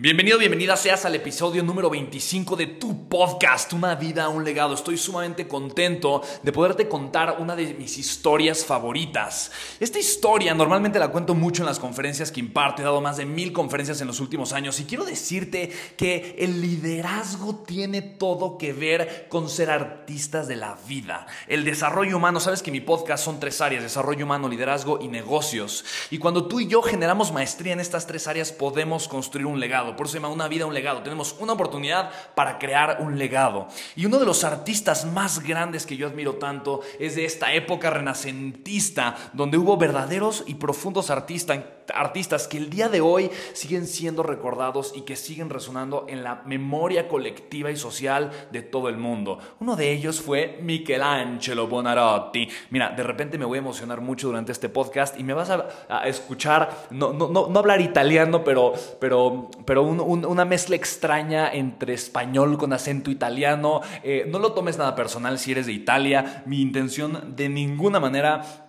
Bienvenido, bienvenida seas al episodio número 25 de tu podcast, Una vida, un legado. Estoy sumamente contento de poderte contar una de mis historias favoritas. Esta historia normalmente la cuento mucho en las conferencias que imparto. He dado más de mil conferencias en los últimos años y quiero decirte que el liderazgo tiene todo que ver con ser artistas de la vida. El desarrollo humano, sabes que mi podcast son tres áreas, desarrollo humano, liderazgo y negocios. Y cuando tú y yo generamos maestría en estas tres áreas podemos construir un legado por eso se llama una vida, un legado. Tenemos una oportunidad para crear un legado. Y uno de los artistas más grandes que yo admiro tanto es de esta época renacentista, donde hubo verdaderos y profundos artistas, artistas que el día de hoy siguen siendo recordados y que siguen resonando en la memoria colectiva y social de todo el mundo. Uno de ellos fue Michelangelo Bonarotti. Mira, de repente me voy a emocionar mucho durante este podcast y me vas a, escuchar, no, no, no, no hablar italiano, pero, pero, pero una mezcla extraña entre español con acento italiano. Eh, no lo tomes nada personal si eres de Italia. Mi intención de ninguna manera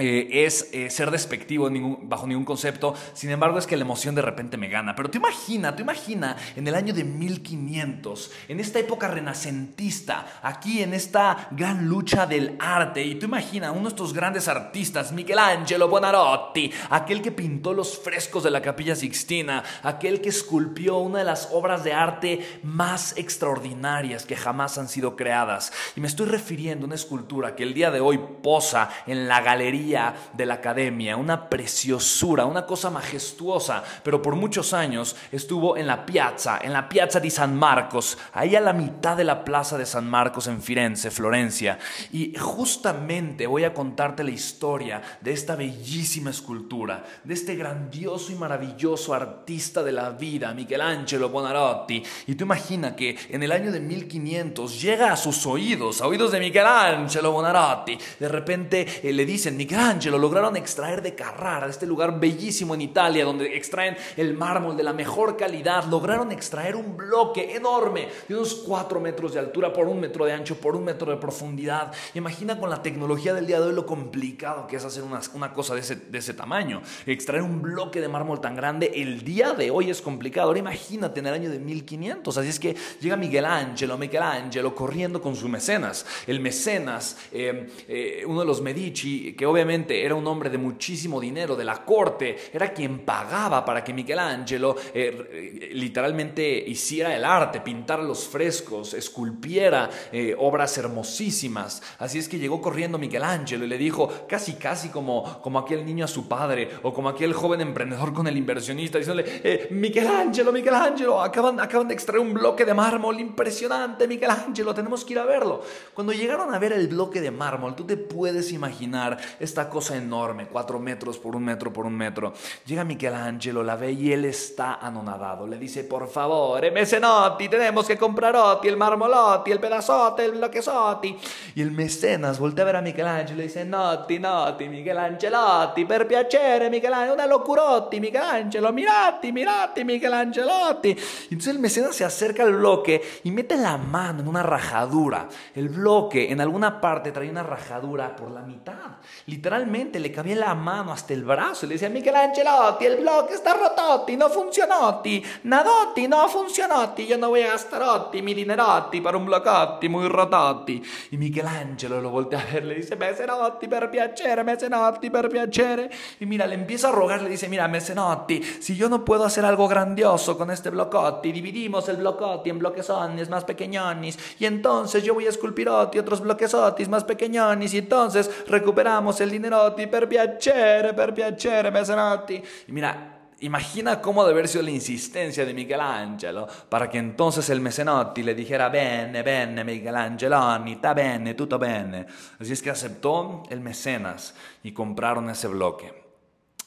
eh, es eh, ser despectivo bajo ningún concepto, sin embargo es que la emoción de repente me gana. Pero te imagina, te imagina en el año de 1500, en esta época renacentista, aquí en esta gran lucha del arte, y tú imagina uno de estos grandes artistas, Michelangelo Buonarroti, aquel que pintó los frescos de la Capilla Sixtina, aquel que esculpió una de las obras de arte más extraordinarias que jamás han sido creadas. Y me estoy refiriendo a una escultura que el día de hoy posa en la galería de la academia, una preciosura, una cosa majestuosa, pero por muchos años estuvo en la piazza, en la piazza di San Marcos, ahí a la mitad de la plaza de San Marcos en Firenze, Florencia. Y justamente voy a contarte la historia de esta bellísima escultura, de este grandioso y maravilloso artista de la vida, Michelangelo Bonarotti. Y tú imagina que en el año de 1500 llega a sus oídos, a oídos de Michelangelo Bonarotti, de repente eh, le dicen, Michelangelo lograron extraer de Carrara, este lugar bellísimo en Italia, donde extraen el mármol de la mejor calidad, lograron extraer un bloque enorme de unos 4 metros de altura por un metro de ancho, por un metro de profundidad. Imagina con la tecnología del día de hoy lo complicado que es hacer una, una cosa de ese, de ese tamaño. Extraer un bloque de mármol tan grande el día de hoy es complicado. Ahora imagínate en el año de 1500. Así es que llega Miguel Ángelo, Michelangelo corriendo con su mecenas. El mecenas, eh, eh, uno de los Medici, que obviamente obviamente era un hombre de muchísimo dinero, de la corte, era quien pagaba para que Michelangelo eh, literalmente hiciera el arte, pintara los frescos, esculpiera eh, obras hermosísimas. Así es que llegó corriendo Michelangelo y le dijo, casi casi como, como aquel niño a su padre o como aquel joven emprendedor con el inversionista, diciéndole, eh, Michelangelo, Michelangelo, acaban, acaban de extraer un bloque de mármol impresionante, Michelangelo, tenemos que ir a verlo. Cuando llegaron a ver el bloque de mármol, tú te puedes imaginar esta cosa enorme, cuatro metros por un metro por un metro. Llega Michelangelo, la ve y él está anonadado. Le dice, por favor, mecenotti, tenemos que compraroti, el marmolotti, el pedazote, el bloquesotti. Y el mecenas voltea a ver a Michelangelo y dice, notti, notti, Michelangelotti, per piacere, Michelangelo, una locurotti, Michelangelo, mirati, mirati, Michelangelotti. Y entonces el mecenas se acerca al bloque y mete la mano en una rajadura. El bloque en alguna parte trae una rajadura por la mitad literalmente le cabía la mano hasta el brazo y le decía, Michelangelotti, el blog está rototti, no funzionotti, nadotti, no funzionotti, yo no voy a gastarotti, mi dinerotti para un blocotti muy rototti. Y Michelangelo lo voltea a ver, le dice, Mesenotti, per piacere, Mesenotti, per piacere. Y mira, le empieza a rogar, le dice, mira, Mesenotti, si yo no puedo hacer algo grandioso con este blocotti, dividimos el blocotti en bloquesones más pequeñones, y entonces yo voy a esculpirotti otros bloquesotis más pequeñones, y entonces recuperamos el dinerotti per piacere, per piacere, Mesenotti. Y mira, Imagina cómo debe haber sido la insistencia de Michelangelo para que entonces el Mesenotti le dijera bene, bene, Michelangelo, está bene, tutto bene. Así es que aceptó el mecenas y compraron ese bloque.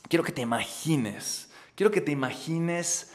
Quiero que te imagines, quiero que te imagines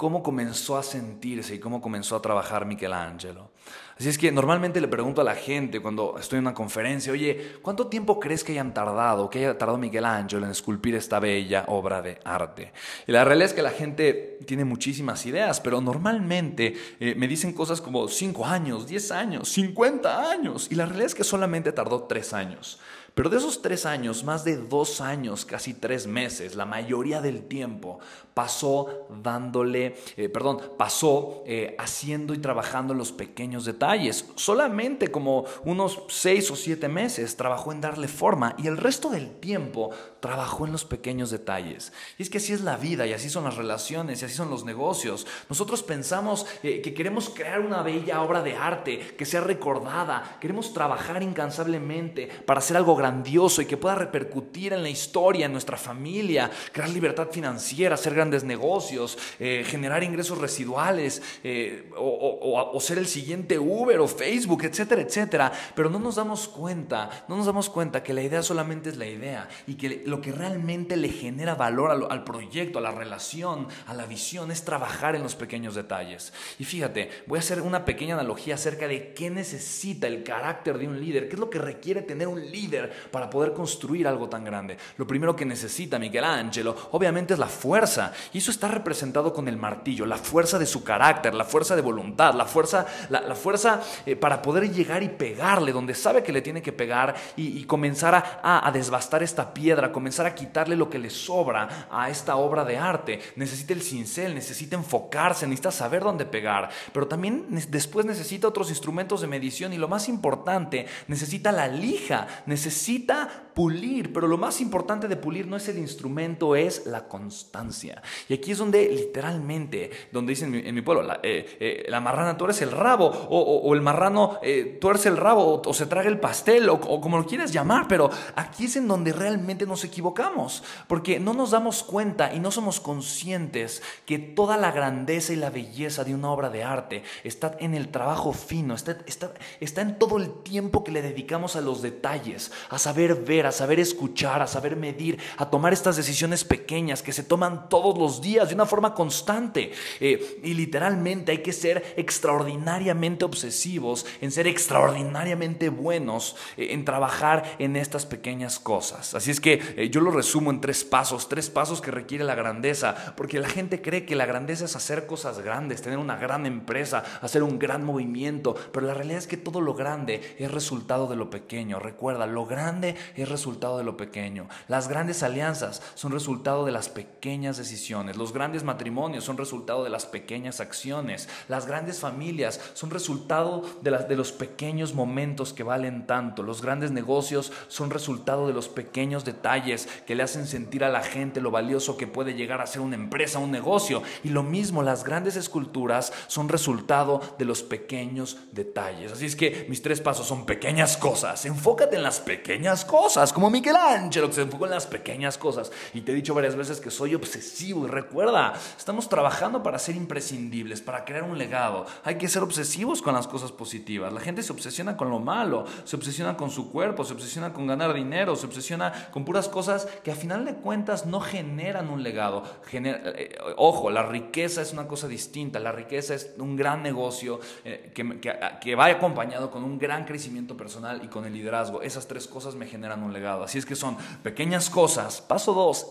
cómo comenzó a sentirse y cómo comenzó a trabajar Michelangelo. Así es que normalmente le pregunto a la gente cuando estoy en una conferencia, oye, ¿cuánto tiempo crees que hayan tardado, que haya tardado Michelangelo en esculpir esta bella obra de arte? Y la realidad es que la gente tiene muchísimas ideas, pero normalmente eh, me dicen cosas como 5 años, 10 años, 50 años, y la realidad es que solamente tardó 3 años. Pero de esos tres años, más de dos años, casi tres meses, la mayoría del tiempo pasó dándole, eh, perdón, pasó eh, haciendo y trabajando los pequeños detalles. Solamente como unos seis o siete meses trabajó en darle forma y el resto del tiempo trabajó en los pequeños detalles. Y es que así es la vida y así son las relaciones y así son los negocios. Nosotros pensamos eh, que queremos crear una bella obra de arte que sea recordada, queremos trabajar incansablemente para hacer algo grandioso y que pueda repercutir en la historia, en nuestra familia, crear libertad financiera, hacer grandes negocios, eh, generar ingresos residuales eh, o, o ser el siguiente Uber o Facebook, etcétera, etcétera. Pero no nos damos cuenta, no nos damos cuenta que la idea solamente es la idea y que lo que realmente le genera valor al, al proyecto, a la relación, a la visión, es trabajar en los pequeños detalles. Y fíjate, voy a hacer una pequeña analogía acerca de qué necesita el carácter de un líder, qué es lo que requiere tener un líder para poder construir algo tan grande. Lo primero que necesita Michelangelo, obviamente, es la fuerza. Y eso está representado con el martillo, la fuerza de su carácter, la fuerza de voluntad, la fuerza, la, fuerza eh, para poder llegar y pegarle donde sabe que le tiene que pegar y, comenzar a, a, desbastar esta piedra, comenzar a quitarle lo que le sobra a esta obra de arte. Necesita el cincel, necesita enfocarse, necesita saber dónde pegar, pero también después necesita otros instrumentos de medición y lo más importante, necesita la lija, necesita pulir, pero lo más importante de pulir no es el instrumento, es la constancia. Y aquí es donde literalmente, donde dicen en mi, pueblo, la, eh, eh, la, marrana tuerce el rabo, o, el marrano eh, tuerce el rabo, o, se traga el pastel, o, como lo quieras llamar, pero aquí es en donde realmente nos equivocamos, porque no nos damos cuenta y no somos conscientes que toda la grandeza y la belleza de una obra de arte está en el trabajo fino, está, está, está en todo el tiempo que le dedicamos a los detalles, a saber ver, a saber escuchar, a saber medir, a tomar estas decisiones pequeñas que se toman todos los días de una forma constante. Eh, y literalmente hay que ser extraordinariamente obsesivos, en ser extraordinariamente buenos, eh, en trabajar en estas pequeñas cosas. Así es que eh, yo lo resumo en tres pasos, tres pasos que requiere la grandeza, porque la gente cree que la grandeza es hacer cosas grandes, tener una gran empresa, hacer un gran movimiento, pero la realidad es que todo lo grande es resultado de lo pequeño. Recuerda, lo grande es resultado de lo pequeño. Las grandes alianzas son resultado de las pequeñas decisiones. Los grandes matrimonios son resultado de las pequeñas acciones. Las grandes familias son resultado de, las, de los pequeños momentos que valen tanto. Los grandes negocios son resultado de los pequeños detalles que le hacen sentir a la gente lo valioso que puede llegar a ser una empresa, un negocio. Y lo mismo, las grandes esculturas son resultado de los pequeños detalles. Así es que mis tres pasos son pequeñas cosas. Enfócate en las pequeñas cosas, como Michelangelo que se enfocó en las pequeñas cosas. Y te he dicho varias veces que soy obsesivo. Y recuerda, estamos trabajando para ser imprescindibles, para crear un legado. Hay que ser obsesivos con las cosas positivas. La gente se obsesiona con lo malo, se obsesiona con su cuerpo, se obsesiona con ganar dinero, se obsesiona con puras cosas que a final de cuentas no generan un legado. Eh, ojo, la riqueza es una cosa distinta. La riqueza es un gran negocio eh, que, que, que va acompañado con un gran crecimiento personal y con el liderazgo. Esas tres cosas me generan un legado. Así es que son pequeñas cosas. Paso dos,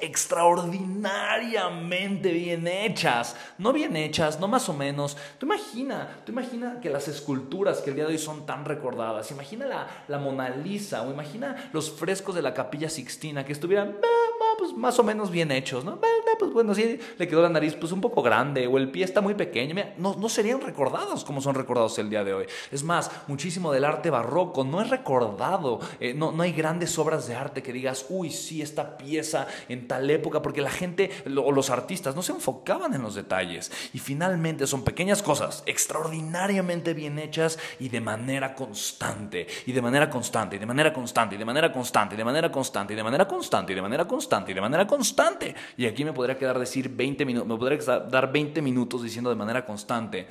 bien hechas. No bien hechas, no más o menos. Tú imagina, tú imagina que las esculturas que el día de hoy son tan recordadas. Imagina la, la Mona Lisa o imagina los frescos de la Capilla Sixtina que estuvieran pues, más o menos bien hechos, ¿no? Pues bueno, sí, le quedó la nariz pues un poco grande o el pie está muy pequeño. no, no serían recordados como son recordados el día de hoy. Es más, muchísimo del arte barroco no es recordado. Eh, no, no hay grandes obras de arte que digas, uy, sí, esta pieza en tal época, porque la gente o los artistas no se enfocaban en los detalles. Y finalmente son pequeñas cosas extraordinariamente bien hechas y de manera constante, y de manera constante, y de manera constante, y de manera constante, y de manera constante, y de manera constante, y de manera constante, y de manera constante. Y aquí me podría quedar decir 20 minutos, me podría dar 20 minutos diciendo de manera constante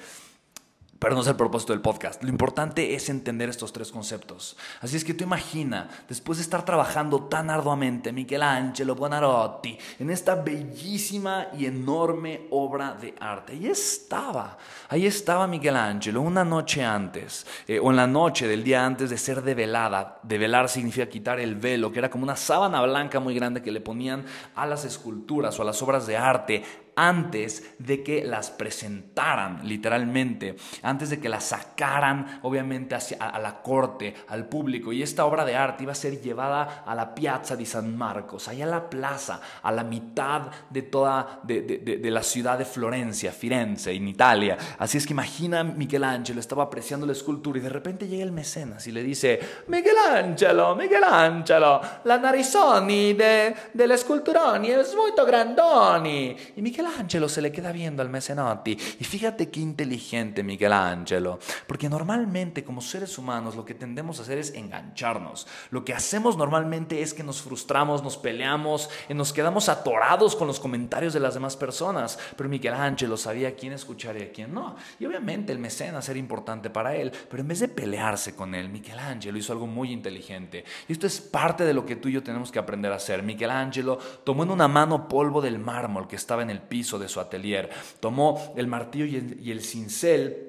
pero no es el propósito del podcast. Lo importante es entender estos tres conceptos. Así es que tú imagina, después de estar trabajando tan arduamente, Michelangelo Buonarroti, en esta bellísima y enorme obra de arte. Ahí estaba, ahí estaba Michelangelo una noche antes, eh, o en la noche del día antes de ser develada. Develar significa quitar el velo, que era como una sábana blanca muy grande que le ponían a las esculturas o a las obras de arte antes de que las presentaran, literalmente, antes de que las sacaran, obviamente, hacia, a, la corte, al público. Y esta obra de arte iba a ser llevada a la Piazza di San Marcos, allá a la plaza, a la mitad de toda, de, la ciudad de Florencia, Firenze, en Italia. Así es que imagina Michelangelo, estaba apreciando la escultura y de repente llega el mecenas y le dice, Michelangelo, Michelangelo, la narizoni de, delle sculturoni es muy grandoni. Y Michelangelo Michelangelo se le queda viendo al Mesenotti y fíjate qué inteligente Michelangelo, porque normalmente como seres humanos lo que tendemos a hacer es engancharnos. Lo que hacemos normalmente es que nos frustramos, nos peleamos, y nos quedamos atorados con los comentarios de las demás personas, pero Michelangelo sabía quién escuchar y a quién no. Y obviamente el mecenas era importante para él, pero en vez de pelearse con él, Michelangelo hizo algo muy inteligente. Y esto es parte de lo que tú y yo tenemos que aprender a hacer. Michelangelo tomó en una mano polvo del mármol que estaba en el piso de su atelier. Tomó el martillo y el, cincel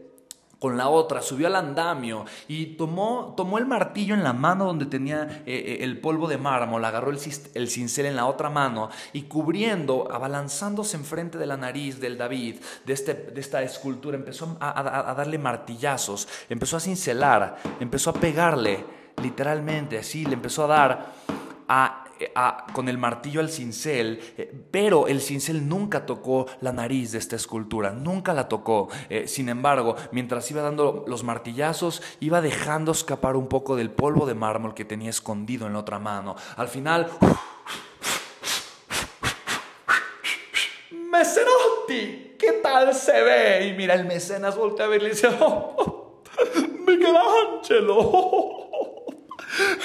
con la otra, subió al andamio y tomó, tomó el martillo en la mano donde tenía eh, eh, el polvo de mármol, agarró el, el, cincel en la otra mano y cubriendo, abalanzándose enfrente de la nariz del David, de, este, de esta escultura, empezó a, a darle martillazos, empezó a cincelar, empezó a pegarle, literalmente así, le empezó a dar a eh, con el martillo al cincel, eh, pero el cincel nunca tocó la nariz de esta escultura, nunca la tocó. Eh, sin embargo, mientras iba dando los martillazos, iba dejando escapar un poco del polvo de mármol que tenía escondido en la otra mano. Al final... Mecenotti, ¿qué tal se ve? Y mira, el mecenas voltea a ver y le dice, oh, Michelangelo.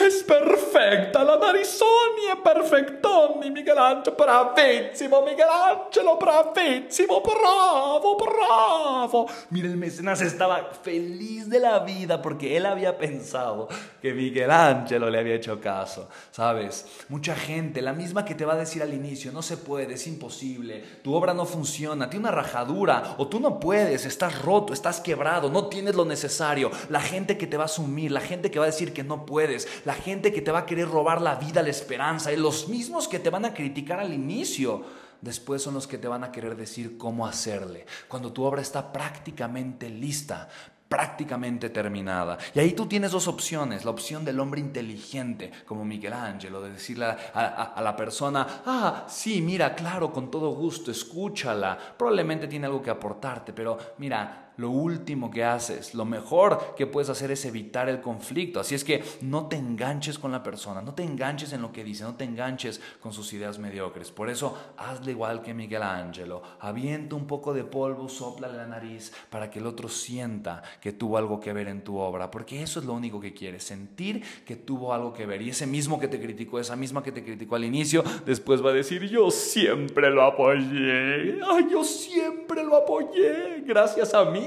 Es perfecta, la narizoni è perfettoni, Michelangelo, bravissimo, Michelangelo, bravissimo, bravo, bravo. Mira, el mecenas estaba feliz de la vida porque él había pensado que Michelangelo le había hecho caso, ¿sabes? Mucha gente, la misma que te va a decir al inicio, no se puede, es imposible, tu obra no funciona, tiene una rajadura, o tú no puedes, estás roto, estás quebrado, no tienes lo necesario, la gente que te va a asumir, la gente que va a decir que no puedes, la gente que te va a querer robar la vida, la esperanza, y los mismos que te van a criticar al inicio, después son los que te van a querer decir cómo hacerle. Cuando tu obra está prácticamente lista, prácticamente terminada. Y ahí tú tienes dos opciones. La opción del hombre inteligente, como Michelangelo, de decirle a, la persona, ah, sí, mira, claro, con todo gusto, escúchala. Probablemente tiene algo que aportarte, pero mira, lo último que haces, lo mejor que puedes hacer es evitar el conflicto. Así es que no te enganches con la persona, no te enganches en lo que dice, no te enganches con sus ideas mediocres. Por eso hazle igual que Miguel Ángelo, avienta un poco de polvo, sopla la nariz para que el otro sienta que tuvo algo que ver en tu obra, porque eso es lo único que quieres, sentir que tuvo algo que ver. Y ese mismo que te criticó, esa misma que te criticó al inicio, después va a decir, yo siempre lo apoyé, ay, yo siempre lo apoyé, gracias a mí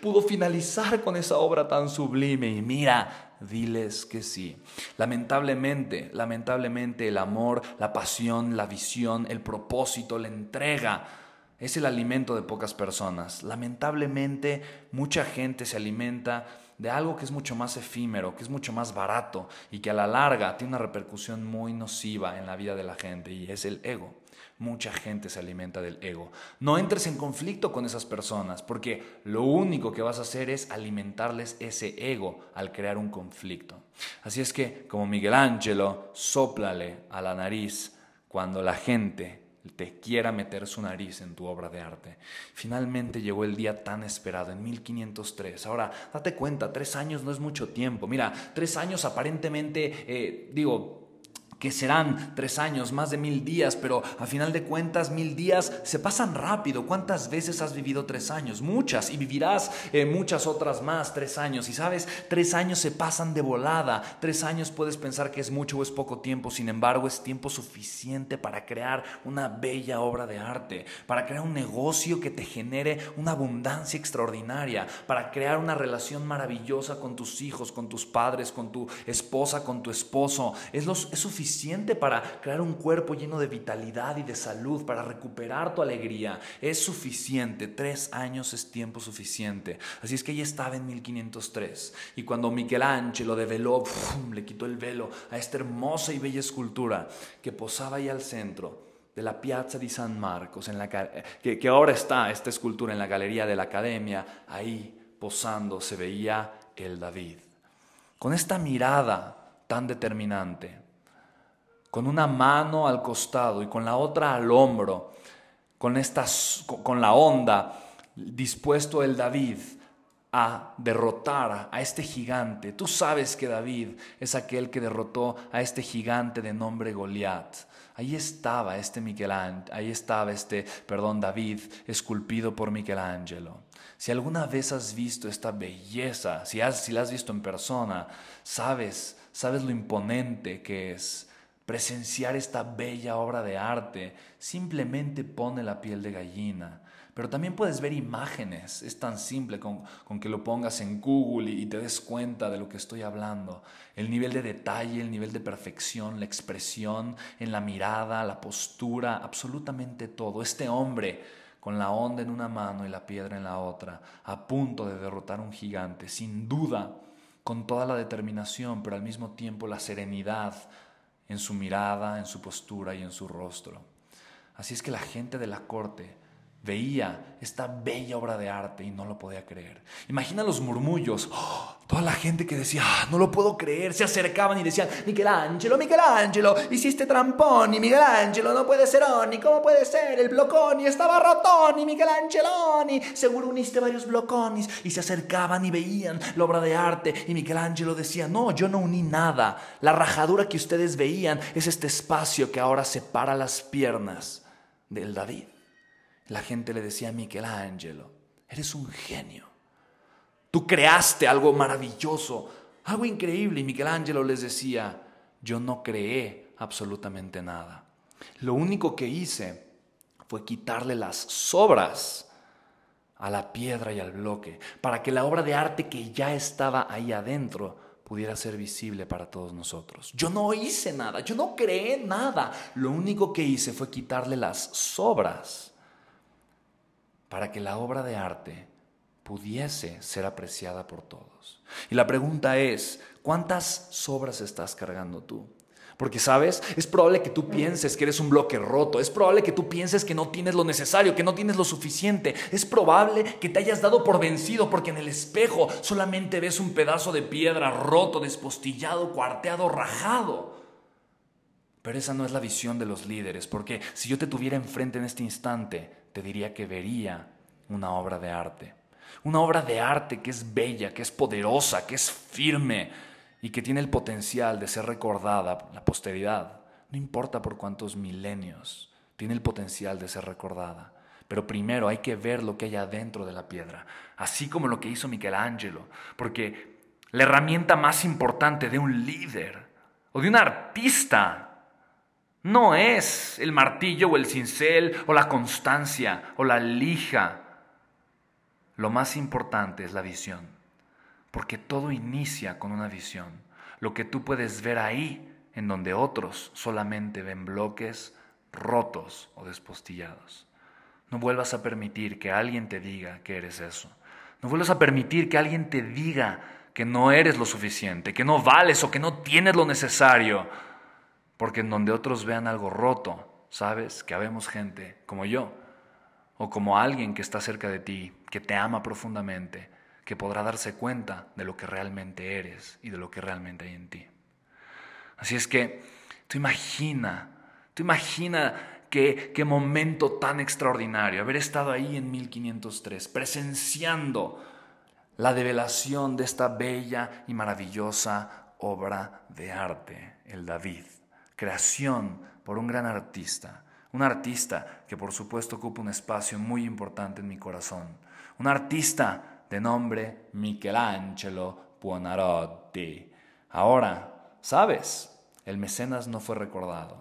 pudo finalizar con esa obra tan sublime. Y mira, diles que sí. Lamentablemente, lamentablemente el amor, la pasión, la visión, el propósito, la entrega, es el alimento de pocas personas. Lamentablemente, mucha gente se alimenta de algo que es mucho más efímero, que es mucho más barato y que a la larga tiene una repercusión muy nociva en la vida de la gente y es el ego. Mucha gente se alimenta del ego. No entres en conflicto con esas personas porque lo único que vas a hacer es alimentarles ese ego al crear un conflicto. Así es que, como Miguel Ángelo, sóplale a la nariz cuando la gente te quiera meter su nariz en tu obra de arte. Finalmente llegó el día tan esperado, en 1503. Ahora, date cuenta, tres años no es mucho tiempo. Mira, tres años aparentemente, eh, digo, que serán tres años, más de mil días, pero a final de cuentas mil días se pasan rápido. ¿Cuántas veces has vivido tres años? Muchas, y vivirás eh, muchas otras más, tres años. Y sabes, tres años se pasan de volada. Tres años puedes pensar que es mucho o es poco tiempo, sin embargo es tiempo suficiente para crear una bella obra de arte, para crear un negocio que te genere una abundancia extraordinaria, para crear una relación maravillosa con tus hijos, con tus padres, con tu esposa, con tu esposo. Es, lo, es suficiente para crear un cuerpo lleno de vitalidad y de salud, para recuperar tu alegría. Es suficiente, tres años es tiempo suficiente. Así es que ella estaba en 1503 y cuando Michelangelo develó, le quitó el velo a esta hermosa y bella escultura que posaba ahí al centro de la Piazza di San Marcos, en la, que, que ahora está esta escultura en la Galería de la Academia, ahí posando se veía el David. Con esta mirada tan determinante, con una mano al costado y con la otra al hombro, con, con la onda, dispuesto el David a derrotar a este gigante. Tú sabes que David es aquel que derrotó a este gigante de nombre Goliat. Ahí estaba este Michelangelo, ahí estaba este, perdón, David, esculpido por Michelangelo. Si alguna vez has visto esta belleza, si, has, si la has visto en persona, sabes, sabes lo imponente que es Presenciar esta bella obra de arte simplemente pone la piel de gallina. Pero también puedes ver imágenes, es tan simple con, que lo pongas en Google y, y, te des cuenta de lo que estoy hablando. El nivel de detalle, el nivel de perfección, la expresión en la mirada, la postura, absolutamente todo. Este hombre con la onda en una mano y la piedra en la otra, a punto de derrotar un gigante, sin duda, con toda la determinación, pero al mismo tiempo la serenidad, en su mirada, en su postura y en su rostro. Así es que la gente de la corte veía esta bella obra de arte y no lo podía creer. Imagina los murmullos, ¡oh! toda la gente que decía, ah, no lo puedo creer, se acercaban y decían, Michelangelo, Michelangelo, hiciste trampón y Michelangelo no puede ser Oni, ¿cómo puede ser? El bloconi estaba rotoni, Michelangeloni, seguro uniste varios bloconis y se acercaban y veían la obra de arte y Michelangelo decía, no, yo no uní nada, la rajadura que ustedes veían es este espacio que ahora separa las piernas del David. La gente le decía a Michelangelo, eres un genio. Tú creaste algo maravilloso, algo increíble. Y Michelangelo les decía, yo no creé absolutamente nada. Lo único que hice fue quitarle las sobras a la piedra y al bloque, para que la obra de arte que ya estaba ahí adentro pudiera ser visible para todos nosotros. Yo no hice nada, yo no creé nada. Lo único que hice fue quitarle las sobras para que la obra de arte pudiese ser apreciada por todos. Y la pregunta es, ¿cuántas sobras estás cargando tú? Porque, ¿sabes? Es probable que tú pienses que eres un bloque roto, es probable que tú pienses que no tienes lo necesario, que no tienes lo suficiente, es probable que te hayas dado por vencido porque en el espejo solamente ves un pedazo de piedra roto, despostillado, cuarteado, rajado. Pero esa no es la visión de los líderes, porque si yo te tuviera enfrente en este instante, te diría que vería una obra de arte. Una obra de arte que es bella, que es poderosa, que es firme y que tiene el potencial de ser recordada la posteridad. No importa por cuántos milenios, tiene el potencial de ser recordada. Pero primero hay que ver lo que hay adentro de la piedra, así como lo que hizo Michelangelo, porque la herramienta más importante de un líder o de un artista no es el martillo o el cincel o la constancia o la lija. Lo más importante es la visión, porque todo inicia con una visión. Lo que tú puedes ver ahí, en donde otros solamente ven bloques rotos o despostillados. No vuelvas a permitir que alguien te diga que eres eso. No vuelvas a permitir que alguien te diga que no eres lo suficiente, que no vales o que no tienes lo necesario. Porque en donde otros vean algo roto, sabes que habemos gente como yo o como alguien que está cerca de ti, que te ama profundamente, que podrá darse cuenta de lo que realmente eres y de lo que realmente hay en ti. Así es que tú imagina, tú imagina qué, qué momento tan extraordinario haber estado ahí en 1503, presenciando la develación de esta bella y maravillosa obra de arte, el David, creación por un gran artista, un artista que por supuesto ocupa un espacio muy importante en mi corazón, un artista de nombre Michelangelo Buonarroti. Ahora, ¿sabes? El mecenas no fue recordado.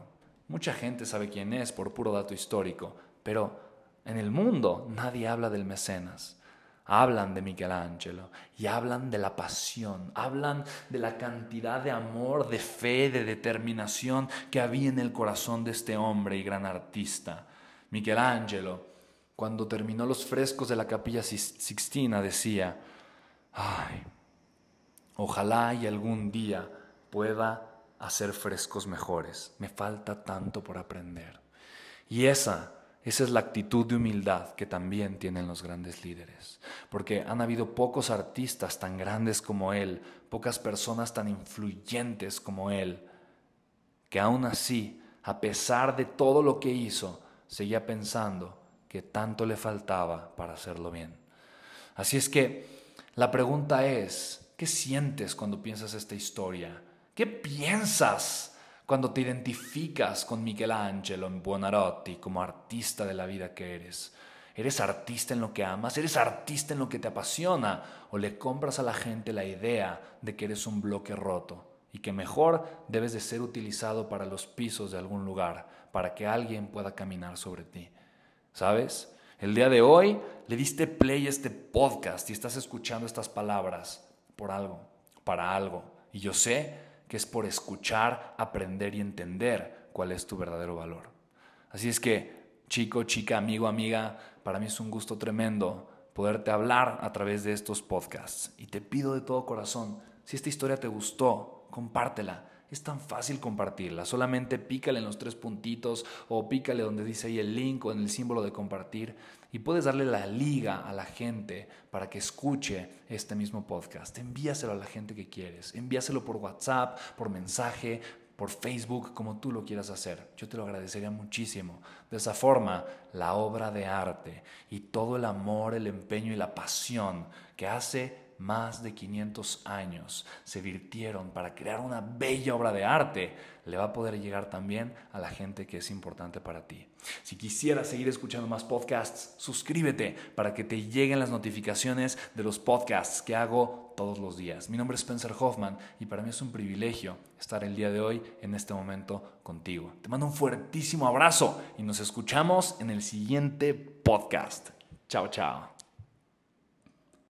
Mucha gente sabe quién es por puro dato histórico, pero en el mundo nadie habla del mecenas hablan de Michelangelo y hablan de la pasión, hablan de la cantidad de amor, de fe, de determinación que había en el corazón de este hombre y gran artista. Michelangelo, cuando terminó los frescos de la capilla Sixtina, decía, ay, ojalá y algún día pueda hacer frescos mejores, me falta tanto por aprender. Y esa esa es la actitud de humildad que también tienen los grandes líderes, porque han habido pocos artistas tan grandes como él, pocas personas tan influyentes como él, que aún así, a pesar de todo lo que hizo, seguía pensando que tanto le faltaba para hacerlo bien. Así es que la pregunta es, ¿qué sientes cuando piensas esta historia? ¿Qué piensas? Cuando te identificas con Michelangelo en Buonarroti como artista de la vida que eres. ¿Eres artista en lo que amas? ¿Eres artista en lo que te apasiona? ¿O le compras a la gente la idea de que eres un bloque roto y que mejor debes de ser utilizado para los pisos de algún lugar, para que alguien pueda caminar sobre ti? ¿Sabes? El día de hoy le diste play a este podcast y estás escuchando estas palabras por algo, para algo. Y yo sé que es por escuchar, aprender y entender cuál es tu verdadero valor. Así es que, chico, chica, amigo, amiga, para mí es un gusto tremendo poderte hablar a través de estos podcasts. Y te pido de todo corazón, si esta historia te gustó, compártela. Es tan fácil compartirla. Solamente pícale en los tres puntitos o pícale donde dice ahí el link o en el símbolo de compartir y puedes darle la liga a la gente para que escuche este mismo podcast. Envíaselo a la gente que quieres. Envíaselo por WhatsApp, por mensaje, por Facebook, como tú lo quieras hacer. Yo te lo agradecería muchísimo. De esa forma, la obra de arte y todo el amor, el empeño y la pasión que hace más de 500 años se virtieron para crear una bella obra de arte, le va a poder llegar también a la gente que es importante para ti. Si quisieras seguir escuchando más podcasts, suscríbete para que te lleguen las notificaciones de los podcasts que hago todos los días. Mi nombre es Spencer Hoffman y para mí es un privilegio estar el día de hoy en este momento contigo. Te mando un fuertísimo abrazo y nos escuchamos en el siguiente podcast. Chao, chao.